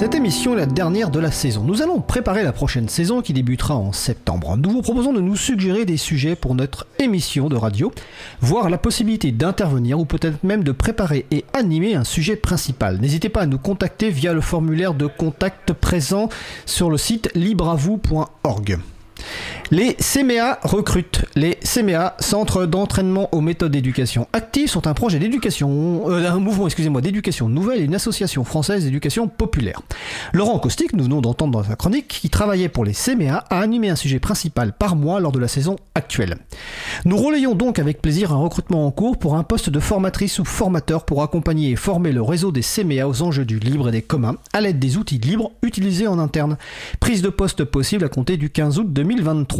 Cette émission est la dernière de la saison. Nous allons préparer la prochaine saison qui débutera en septembre. Nous vous proposons de nous suggérer des sujets pour notre émission de radio, voire la possibilité d'intervenir ou peut-être même de préparer et animer un sujet principal. N'hésitez pas à nous contacter via le formulaire de contact présent sur le site libravou.org. Les CMEA recrutent. Les CMEA, Centres d'entraînement aux méthodes d'éducation active, sont un projet d'éducation, euh, un mouvement, d'éducation nouvelle et une association française d'éducation populaire. Laurent Caustic, nous venons d'entendre dans sa chronique, qui travaillait pour les CMEA, a animé un sujet principal par mois lors de la saison actuelle. Nous relayons donc avec plaisir un recrutement en cours pour un poste de formatrice ou formateur pour accompagner et former le réseau des CMEA aux enjeux du libre et des communs à l'aide des outils libres utilisés en interne. Prise de poste possible à compter du 15 août 2023.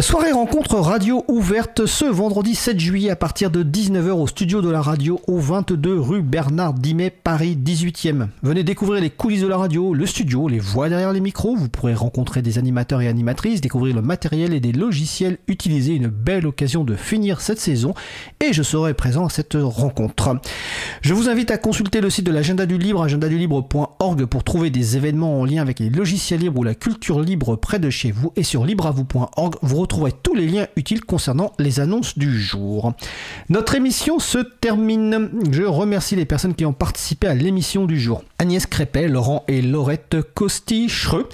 Soirée rencontre radio ouverte ce vendredi 7 juillet à partir de 19h au studio de la radio au 22 rue Bernard Dimet, Paris 18e. Venez découvrir les coulisses de la radio, le studio, les voix derrière les micros. Vous pourrez rencontrer des animateurs et animatrices, découvrir le matériel et des logiciels utilisés. Une belle occasion de finir cette saison et je serai présent à cette rencontre. Je vous invite à consulter le site de l'agenda du libre, agendadulibre.org pour trouver des événements en lien avec les logiciels libres ou la culture libre près de chez vous et sur libreavou.org vous retrouverez tous les liens utiles concernant les annonces du jour. Notre émission se termine. Je remercie les personnes qui ont participé à l'émission du jour. Agnès Crépet, Laurent et Laurette Costi-Schreux.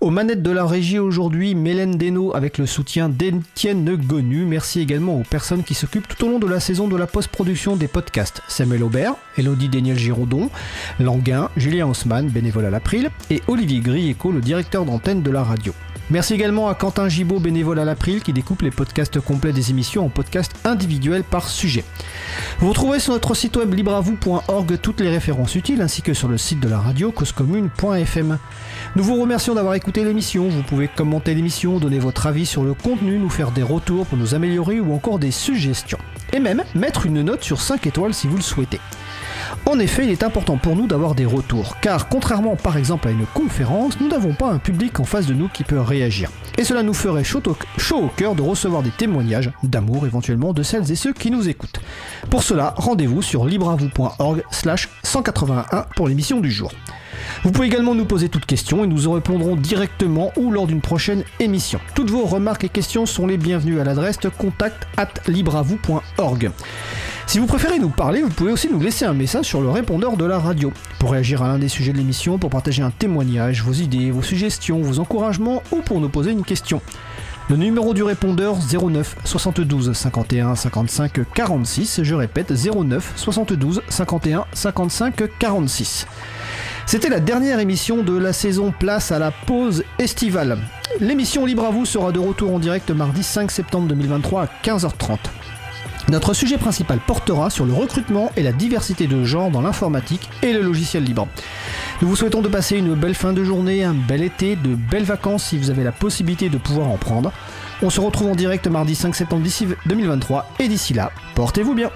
Aux manettes de la régie aujourd'hui, Mélène Deno avec le soutien d'Étienne Gonu. Merci également aux personnes qui s'occupent tout au long de la saison de la post-production des podcasts. Samuel Aubert, Elodie Daniel Giraudon, Languin, Julien Haussmann, bénévole à l'April, et Olivier Grieco, le directeur d'antenne de la radio. Merci également à Quentin Gibaud, bénévole à l'April, qui découpe les podcasts complets des émissions en podcasts individuels par sujet. Vous retrouverez sur notre site web libravou.org toutes les références utiles, ainsi que sur le site de la radio causecommune.fm. Nous vous remercions d'avoir écouté l'émission. Vous pouvez commenter l'émission, donner votre avis sur le contenu, nous faire des retours pour nous améliorer ou encore des suggestions. Et même mettre une note sur 5 étoiles si vous le souhaitez. En effet, il est important pour nous d'avoir des retours, car contrairement par exemple à une conférence, nous n'avons pas un public en face de nous qui peut réagir. Et cela nous ferait chaud au, cœur de recevoir des témoignages d'amour éventuellement de celles et ceux qui nous écoutent. Pour cela, rendez-vous sur libreavou.org slash 181 pour l'émission du jour. Vous pouvez également nous poser toutes questions et nous en répondrons directement ou lors d'une prochaine émission. Toutes vos remarques et questions sont les bienvenues à l'adresse contact at. Si vous préférez nous parler, vous pouvez aussi nous laisser un message sur le répondeur de la radio. Pour réagir à l'un des sujets de l'émission, pour partager un témoignage, vos idées, vos suggestions, vos encouragements ou pour nous poser une question. Le numéro du répondeur 09 72 51 55 46, je répète 09 72 51 55 46. C'était la dernière émission de la saison Place à la pause estivale. L'émission Libre à vous sera de retour en direct mardi 5 septembre 2023 à 15h30. Notre sujet principal portera sur le recrutement et la diversité de genre dans l'informatique et le logiciel libre. Nous vous souhaitons de passer une belle fin de journée, un bel été, de belles vacances si vous avez la possibilité de pouvoir en prendre. On se retrouve en direct mardi 5 septembre 2023 et d'ici là, portez-vous bien.